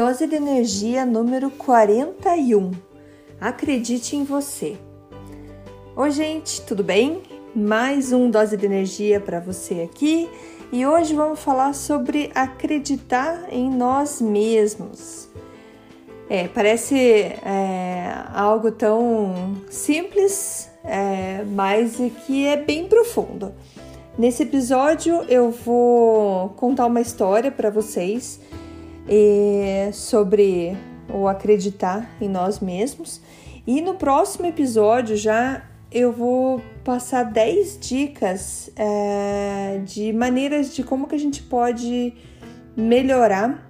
Dose de energia número 41. Acredite em você. Oi, gente, tudo bem? Mais um dose de energia para você aqui e hoje vamos falar sobre acreditar em nós mesmos. É, parece é, algo tão simples, é, mas que é bem profundo. Nesse episódio eu vou contar uma história para vocês é, sobre o acreditar em nós mesmos. E no próximo episódio já eu vou passar 10 dicas é, de maneiras de como que a gente pode melhorar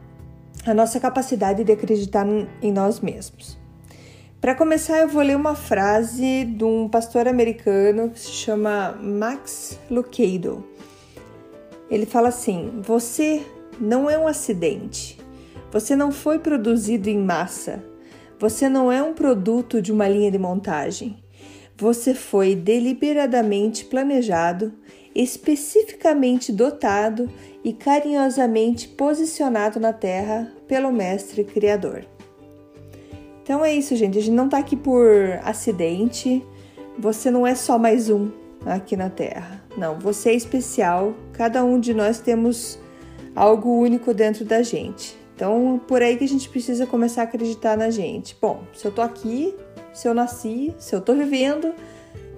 a nossa capacidade de acreditar em nós mesmos. Para começar, eu vou ler uma frase de um pastor americano que se chama Max Lucado. Ele fala assim: Você não é um acidente. Você não foi produzido em massa. Você não é um produto de uma linha de montagem. Você foi deliberadamente planejado, especificamente dotado e carinhosamente posicionado na Terra pelo Mestre Criador. Então é isso, gente. A gente não está aqui por acidente. Você não é só mais um aqui na Terra. Não, você é especial. Cada um de nós temos algo único dentro da gente. Então, por aí que a gente precisa começar a acreditar na gente. Bom, se eu tô aqui, se eu nasci, se eu tô vivendo,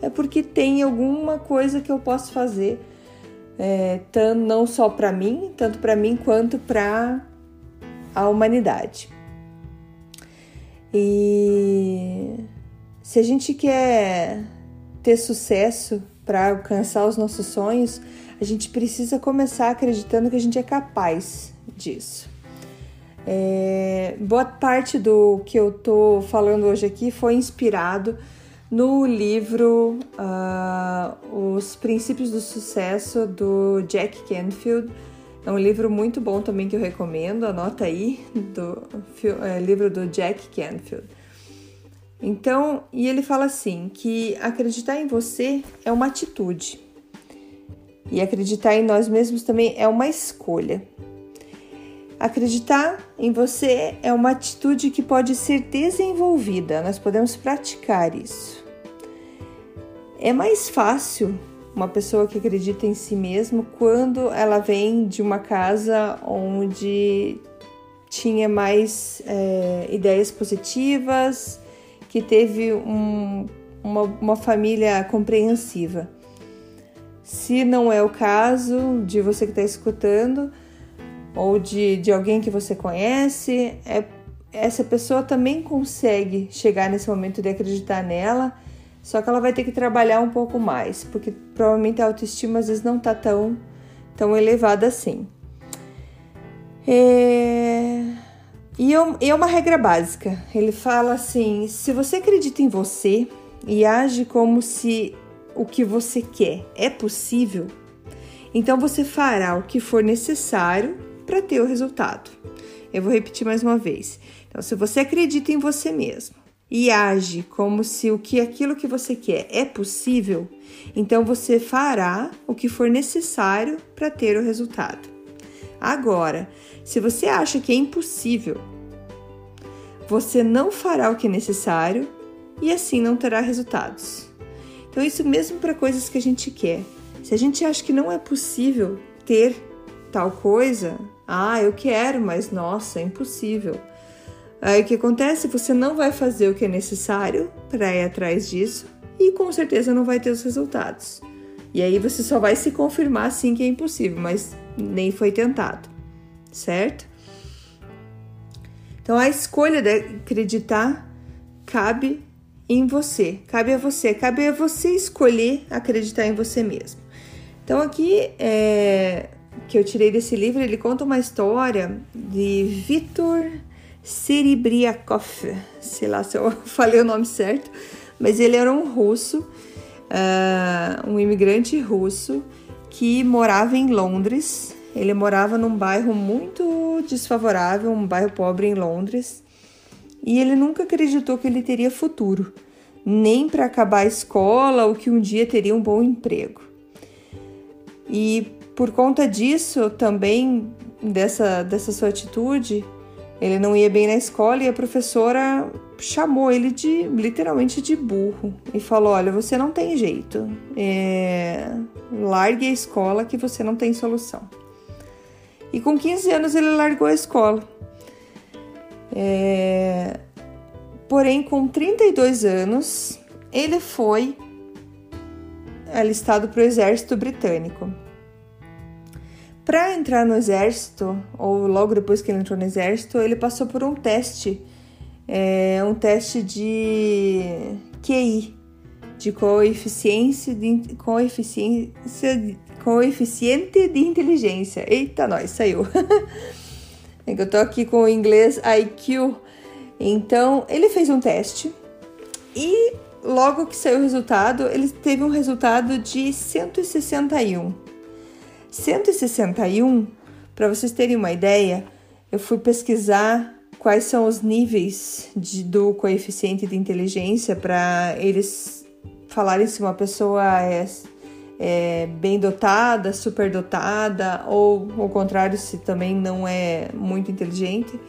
é porque tem alguma coisa que eu posso fazer, é, não só para mim, tanto para mim quanto para a humanidade. E se a gente quer ter sucesso para alcançar os nossos sonhos, a gente precisa começar acreditando que a gente é capaz disso. É, boa parte do que eu tô falando hoje aqui foi inspirado no livro uh, Os Princípios do Sucesso do Jack Canfield. É um livro muito bom também que eu recomendo, anota aí, do é, livro do Jack Canfield. Então, e ele fala assim que acreditar em você é uma atitude. E acreditar em nós mesmos também é uma escolha. Acreditar em você é uma atitude que pode ser desenvolvida, nós podemos praticar isso. É mais fácil uma pessoa que acredita em si mesma quando ela vem de uma casa onde tinha mais é, ideias positivas, que teve um, uma, uma família compreensiva. Se não é o caso de você que está escutando, ou de, de alguém que você conhece, é, essa pessoa também consegue chegar nesse momento de acreditar nela, só que ela vai ter que trabalhar um pouco mais, porque provavelmente a autoestima às vezes não está tão, tão elevada assim. É... E é uma regra básica. Ele fala assim: se você acredita em você e age como se o que você quer é possível, então você fará o que for necessário para ter o resultado. Eu vou repetir mais uma vez. Então, se você acredita em você mesmo e age como se o que aquilo que você quer é possível, então você fará o que for necessário para ter o resultado. Agora, se você acha que é impossível, você não fará o que é necessário e assim não terá resultados. Então, isso mesmo para coisas que a gente quer. Se a gente acha que não é possível ter tal coisa, ah, eu quero, mas nossa, é impossível. Aí o que acontece? Você não vai fazer o que é necessário para ir atrás disso e com certeza não vai ter os resultados. E aí você só vai se confirmar sim que é impossível, mas nem foi tentado, certo? Então a escolha de acreditar cabe em você, cabe a você, cabe a você escolher acreditar em você mesmo. Então aqui é, que eu tirei desse livro, ele conta uma história de Vitor Seribriakov, sei lá se eu falei o nome certo, mas ele era um russo, uh, um imigrante russo que morava em Londres. Ele morava num bairro muito desfavorável, um bairro pobre em Londres, e ele nunca acreditou que ele teria futuro, nem para acabar a escola ou que um dia teria um bom emprego. E por conta disso, também dessa, dessa sua atitude, ele não ia bem na escola e a professora chamou ele de literalmente de burro e falou: Olha, você não tem jeito, é... largue a escola que você não tem solução. E com 15 anos ele largou a escola. É... Porém, com 32 anos, ele foi alistado para o exército britânico. Para entrar no exército, ou logo depois que ele entrou no exército, ele passou por um teste, é, um teste de QI, de coeficiência de, coeficiência, coeficiente de inteligência. Eita, nós, saiu. é que eu tô aqui com o inglês IQ. Então, ele fez um teste e logo que saiu o resultado, ele teve um resultado de 161. 161, para vocês terem uma ideia, eu fui pesquisar quais são os níveis de, do coeficiente de inteligência para eles falarem se uma pessoa é, é bem dotada, superdotada ou ao contrário, se também não é muito inteligente.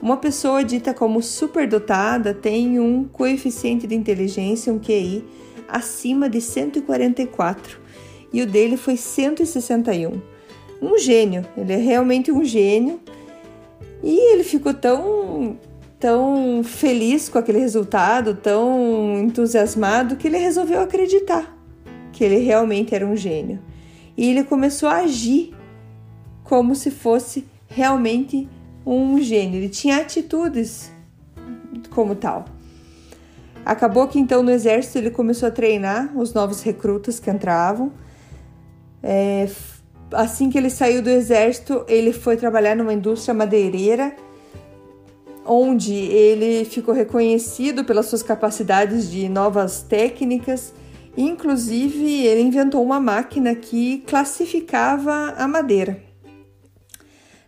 Uma pessoa dita como superdotada tem um coeficiente de inteligência, um QI, acima de 144 e o dele foi 161. Um gênio, ele é realmente um gênio. E ele ficou tão tão feliz com aquele resultado, tão entusiasmado que ele resolveu acreditar que ele realmente era um gênio. E ele começou a agir como se fosse realmente um gênio. Ele tinha atitudes como tal. Acabou que então no exército ele começou a treinar os novos recrutas que entravam é, assim que ele saiu do exército, ele foi trabalhar numa indústria madeireira, onde ele ficou reconhecido pelas suas capacidades de novas técnicas. Inclusive, ele inventou uma máquina que classificava a madeira.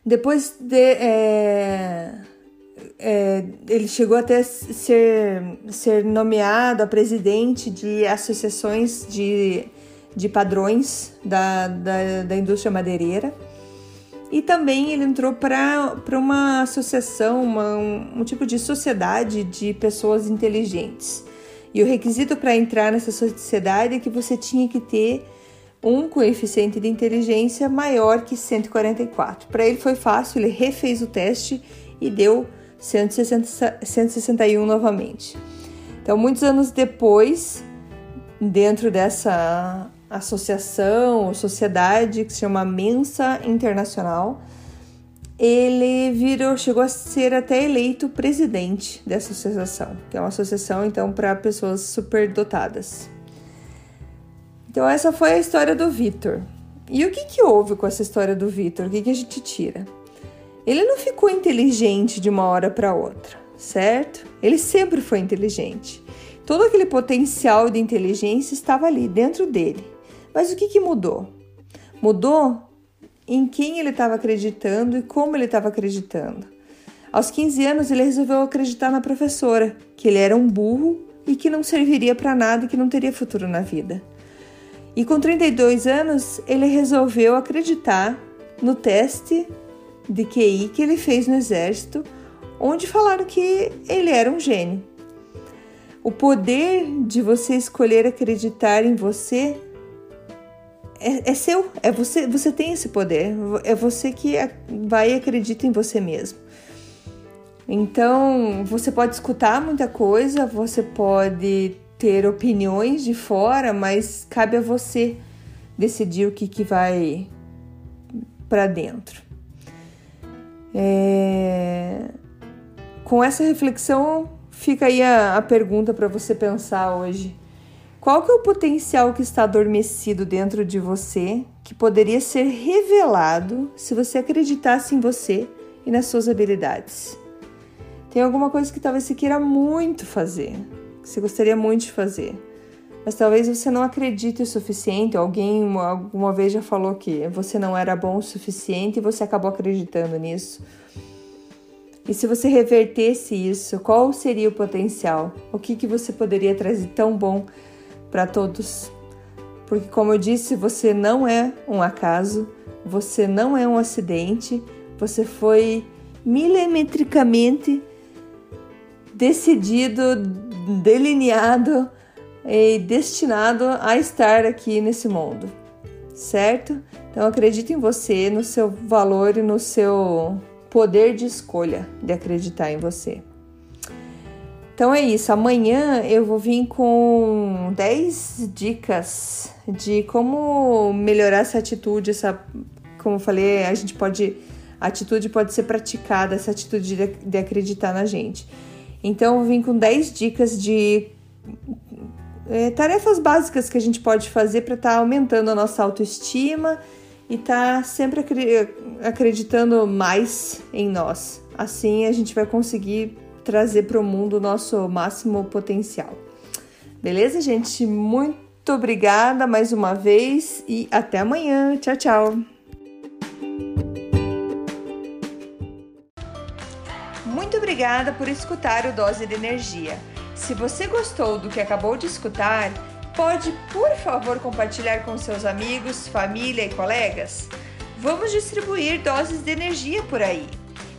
Depois de, é, é, ele chegou até ser, ser nomeado a presidente de associações de de padrões da, da, da indústria madeireira. E também ele entrou para uma associação, uma, um, um tipo de sociedade de pessoas inteligentes. E o requisito para entrar nessa sociedade é que você tinha que ter um coeficiente de inteligência maior que 144. Para ele foi fácil, ele refez o teste e deu 160, 161 novamente. Então, muitos anos depois, dentro dessa associação sociedade que se chama Mensa Internacional. Ele virou, chegou a ser até eleito presidente dessa associação, que é uma associação então para pessoas superdotadas. Então essa foi a história do Vitor. E o que, que houve com essa história do Vitor? O que, que a gente tira? Ele não ficou inteligente de uma hora para outra, certo? Ele sempre foi inteligente. Todo aquele potencial de inteligência estava ali dentro dele. Mas o que, que mudou? Mudou em quem ele estava acreditando e como ele estava acreditando. Aos 15 anos, ele resolveu acreditar na professora, que ele era um burro e que não serviria para nada e que não teria futuro na vida. E com 32 anos, ele resolveu acreditar no teste de QI que ele fez no exército, onde falaram que ele era um gênio. O poder de você escolher acreditar em você é, é, seu, é você, você tem esse poder, é você que vai e acredita em você mesmo. Então, você pode escutar muita coisa, você pode ter opiniões de fora, mas cabe a você decidir o que, que vai para dentro. É... Com essa reflexão, fica aí a, a pergunta para você pensar hoje. Qual que é o potencial que está adormecido dentro de você que poderia ser revelado se você acreditasse em você e nas suas habilidades? Tem alguma coisa que talvez você queira muito fazer, que você gostaria muito de fazer, mas talvez você não acredite o suficiente. Alguém alguma vez já falou que você não era bom o suficiente e você acabou acreditando nisso. E se você revertesse isso, qual seria o potencial? O que, que você poderia trazer tão bom para todos? Porque, como eu disse, você não é um acaso, você não é um acidente, você foi milimetricamente decidido, delineado e destinado a estar aqui nesse mundo, certo? Então acredite em você, no seu valor e no seu poder de escolha de acreditar em você. Então é isso. Amanhã eu vou vir com 10 dicas de como melhorar essa atitude, essa, como eu falei, a gente pode a atitude pode ser praticada, essa atitude de, de acreditar na gente. Então eu vim com 10 dicas de é, tarefas básicas que a gente pode fazer para estar tá aumentando a nossa autoestima e tá sempre acreditando mais em nós. Assim a gente vai conseguir trazer para o mundo o nosso máximo potencial. Beleza, gente? Muito obrigada mais uma vez e até amanhã. Tchau, tchau. Muito obrigada por escutar o Dose de Energia. Se você gostou do que acabou de escutar, Pode, por favor, compartilhar com seus amigos, família e colegas? Vamos distribuir doses de energia por aí.